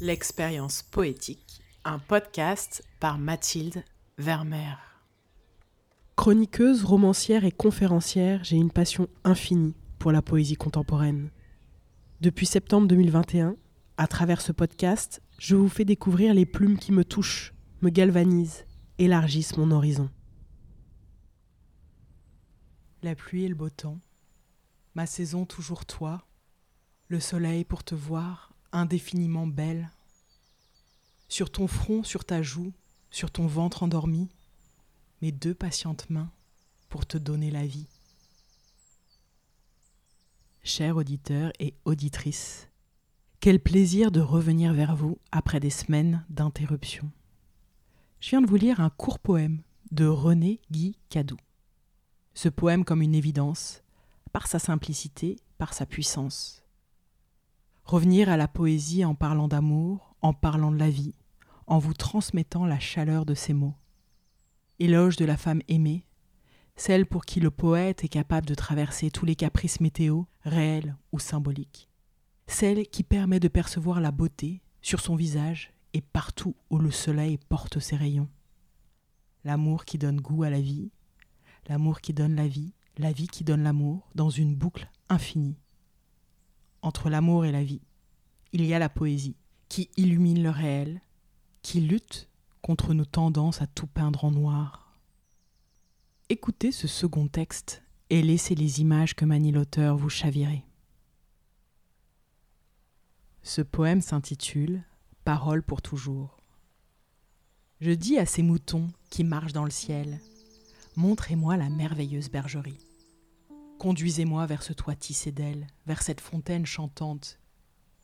L'expérience poétique, un podcast par Mathilde Vermeer. Chroniqueuse, romancière et conférencière, j'ai une passion infinie pour la poésie contemporaine. Depuis septembre 2021, à travers ce podcast, je vous fais découvrir les plumes qui me touchent, me galvanisent, élargissent mon horizon. La pluie et le beau temps, ma saison toujours toi, le soleil pour te voir, indéfiniment belle. Sur ton front, sur ta joue, sur ton ventre endormi, mes deux patientes mains pour te donner la vie. Chers auditeurs et auditrices, quel plaisir de revenir vers vous après des semaines d'interruption. Je viens de vous lire un court poème de René Guy Cadou. Ce poème comme une évidence, par sa simplicité, par sa puissance. Revenir à la poésie en parlant d'amour, en parlant de la vie, en vous transmettant la chaleur de ses mots. Éloge de la femme aimée, celle pour qui le poète est capable de traverser tous les caprices météo, réels ou symboliques. Celle qui permet de percevoir la beauté sur son visage et partout où le soleil porte ses rayons. L'amour qui donne goût à la vie, l'amour qui donne la vie, la vie qui donne l'amour, dans une boucle infinie entre l'amour et la vie, il y a la poésie, qui illumine le réel, qui lutte contre nos tendances à tout peindre en noir. Écoutez ce second texte et laissez les images que manie l'auteur vous chavirer. Ce poème s'intitule Parole pour toujours. Je dis à ces moutons qui marchent dans le ciel, Montrez-moi la merveilleuse bergerie. Conduisez-moi vers ce toit tissé d'ailes, vers cette fontaine chantante,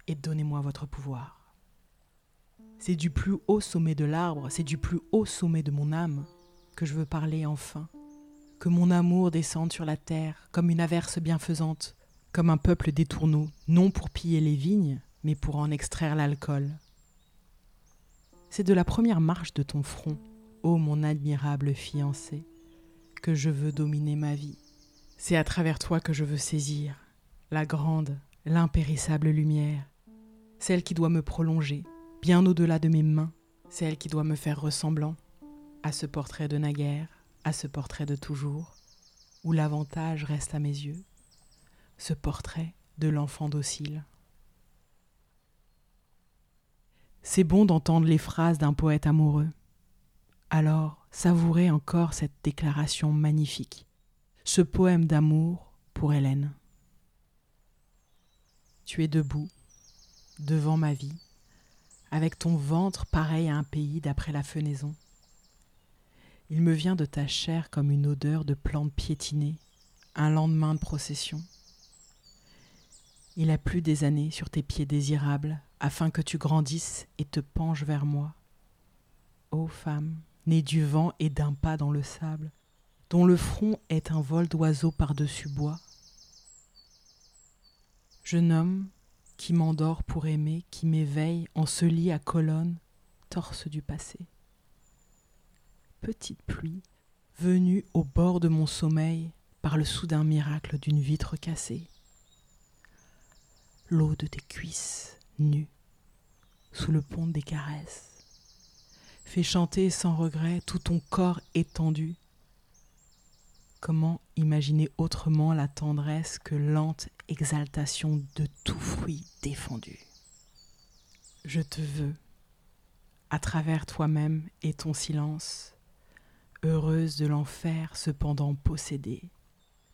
et donnez-moi votre pouvoir. C'est du plus haut sommet de l'arbre, c'est du plus haut sommet de mon âme que je veux parler enfin. Que mon amour descende sur la terre comme une averse bienfaisante, comme un peuple détourneau, non pour piller les vignes, mais pour en extraire l'alcool. C'est de la première marche de ton front, ô mon admirable fiancé, que je veux dominer ma vie. C'est à travers toi que je veux saisir la grande, l'impérissable lumière, celle qui doit me prolonger, bien au-delà de mes mains, celle qui doit me faire ressemblant à ce portrait de naguère, à ce portrait de toujours, où l'avantage reste à mes yeux, ce portrait de l'enfant docile. C'est bon d'entendre les phrases d'un poète amoureux. Alors, savourez encore cette déclaration magnifique ce poème d'amour pour Hélène. Tu es debout, devant ma vie, avec ton ventre pareil à un pays d'après la fenaison. Il me vient de ta chair comme une odeur de plantes piétinées, un lendemain de procession. Il a plu des années sur tes pieds désirables, afin que tu grandisses et te penches vers moi. Ô femme, née du vent et d'un pas dans le sable, dont le front est un vol d'oiseaux par-dessus bois. Jeune homme qui m'endort pour aimer, qui m'éveille en ce lit à colonne, torse du passé. Petite pluie, venue au bord de mon sommeil par le soudain miracle d'une vitre cassée. L'eau de tes cuisses nues, sous le pont des caresses, fait chanter sans regret tout ton corps étendu Comment imaginer autrement la tendresse que lente exaltation de tout fruit défendu? Je te veux, à travers toi-même et ton silence, heureuse de l'enfer cependant possédée,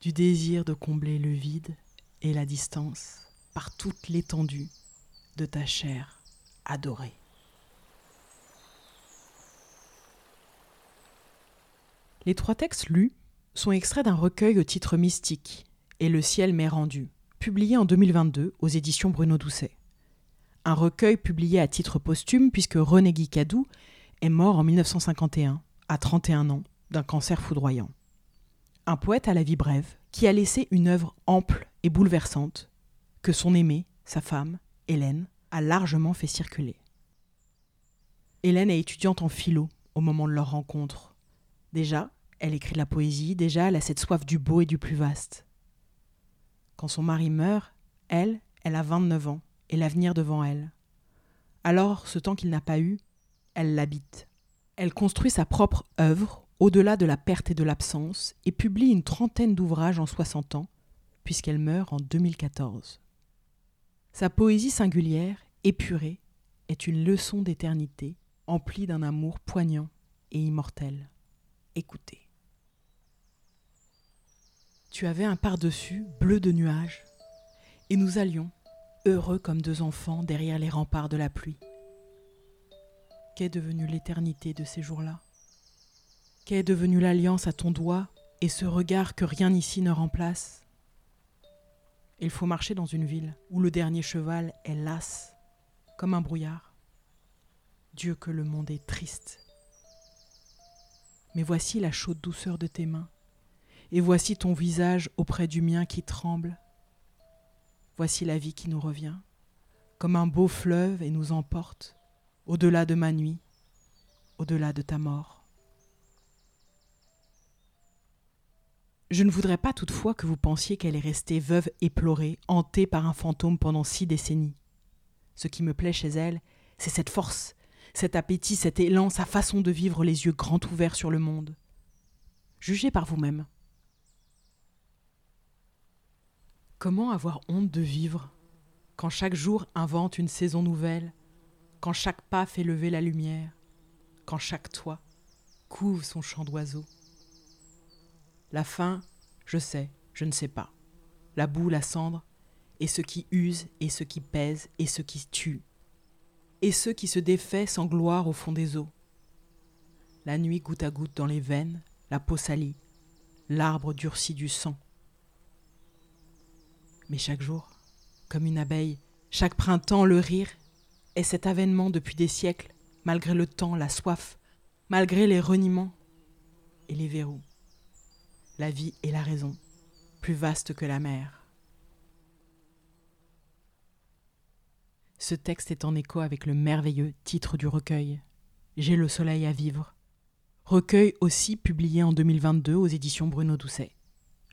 du désir de combler le vide et la distance par toute l'étendue de ta chair adorée. Les trois textes lus sont extraits d'un recueil au titre mystique, Et le ciel m'est rendu, publié en 2022 aux éditions Bruno Doucet. Un recueil publié à titre posthume puisque René Guy Cadou est mort en 1951, à 31 ans, d'un cancer foudroyant. Un poète à la vie brève qui a laissé une œuvre ample et bouleversante que son aimée, sa femme, Hélène, a largement fait circuler. Hélène est étudiante en philo au moment de leur rencontre. Déjà, elle écrit la poésie, déjà, elle a cette soif du beau et du plus vaste. Quand son mari meurt, elle, elle a 29 ans et l'avenir devant elle. Alors, ce temps qu'il n'a pas eu, elle l'habite. Elle construit sa propre œuvre au-delà de la perte et de l'absence et publie une trentaine d'ouvrages en 60 ans, puisqu'elle meurt en 2014. Sa poésie singulière, épurée, est une leçon d'éternité, emplie d'un amour poignant et immortel. Écoutez. Tu avais un par-dessus bleu de nuages, et nous allions, heureux comme deux enfants, derrière les remparts de la pluie. Qu'est devenue l'éternité de ces jours-là? Qu'est devenue l'alliance à ton doigt et ce regard que rien ici ne remplace? Il faut marcher dans une ville où le dernier cheval est las, comme un brouillard. Dieu que le monde est triste. Mais voici la chaude douceur de tes mains, et voici ton visage auprès du mien qui tremble. Voici la vie qui nous revient, comme un beau fleuve et nous emporte, au-delà de ma nuit, au-delà de ta mort. Je ne voudrais pas toutefois que vous pensiez qu'elle est restée veuve éplorée, hantée par un fantôme pendant six décennies. Ce qui me plaît chez elle, c'est cette force, cet appétit, cet élan, sa façon de vivre les yeux grands ouverts sur le monde. Jugez par vous-même. Comment avoir honte de vivre quand chaque jour invente une saison nouvelle, quand chaque pas fait lever la lumière, quand chaque toit couvre son chant d'oiseau? La fin, je sais, je ne sais pas. La boue, la cendre, et ce qui use, et ce qui pèse, et ce qui tue, et ce qui se défait sans gloire au fond des eaux. La nuit goutte à goutte dans les veines, la peau salie, l'arbre durci du sang mais chaque jour, comme une abeille, chaque printemps, le rire, est cet avènement depuis des siècles, malgré le temps, la soif, malgré les reniements et les verrous. La vie est la raison, plus vaste que la mer. Ce texte est en écho avec le merveilleux titre du recueil J'ai le soleil à vivre. Recueil aussi publié en 2022 aux éditions Bruno Doucet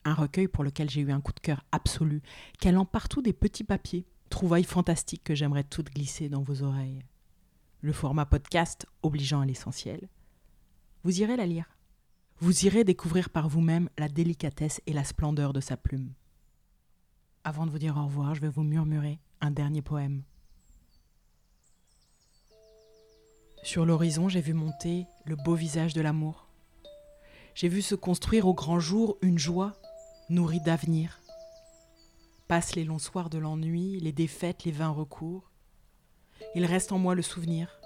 un recueil pour lequel j'ai eu un coup de cœur absolu, calant partout des petits papiers, trouvailles fantastiques que j'aimerais toutes glisser dans vos oreilles. Le format podcast obligeant à l'essentiel. Vous irez la lire. Vous irez découvrir par vous-même la délicatesse et la splendeur de sa plume. Avant de vous dire au revoir, je vais vous murmurer un dernier poème. Sur l'horizon, j'ai vu monter le beau visage de l'amour. J'ai vu se construire au grand jour une joie nourri d'avenir. Passe les longs soirs de l'ennui, les défaites, les vains recours. Il reste en moi le souvenir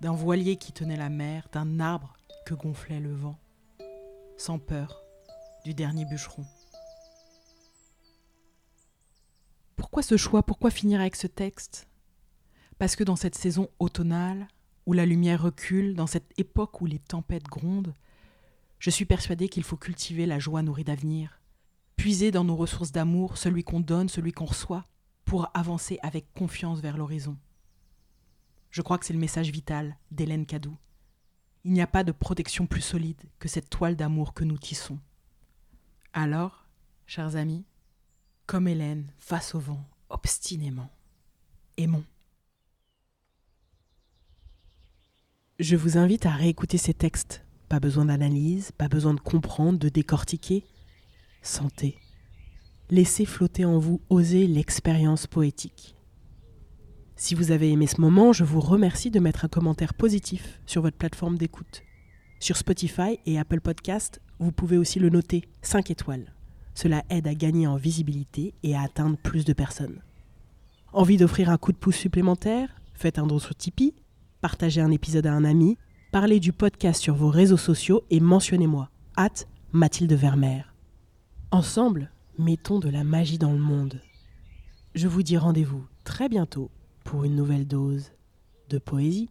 d'un voilier qui tenait la mer, d'un arbre que gonflait le vent, sans peur du dernier bûcheron. Pourquoi ce choix? Pourquoi finir avec ce texte? Parce que dans cette saison automnale, où la lumière recule, dans cette époque où les tempêtes grondent, je suis persuadée qu'il faut cultiver la joie nourrie d'avenir, puiser dans nos ressources d'amour, celui qu'on donne, celui qu'on reçoit, pour avancer avec confiance vers l'horizon. Je crois que c'est le message vital d'Hélène Cadou. Il n'y a pas de protection plus solide que cette toile d'amour que nous tissons. Alors, chers amis, comme Hélène, face au vent, obstinément, aimons. Je vous invite à réécouter ces textes. Pas besoin d'analyse, pas besoin de comprendre, de décortiquer Sentez. Laissez flotter en vous, oser l'expérience poétique. Si vous avez aimé ce moment, je vous remercie de mettre un commentaire positif sur votre plateforme d'écoute. Sur Spotify et Apple Podcast, vous pouvez aussi le noter 5 étoiles. Cela aide à gagner en visibilité et à atteindre plus de personnes. Envie d'offrir un coup de pouce supplémentaire? Faites un don sur Tipeee, partagez un épisode à un ami, parlez du podcast sur vos réseaux sociaux et mentionnez-moi, hâte Mathilde Vermeer. Ensemble, mettons de la magie dans le monde. Je vous dis rendez-vous très bientôt pour une nouvelle dose de poésie.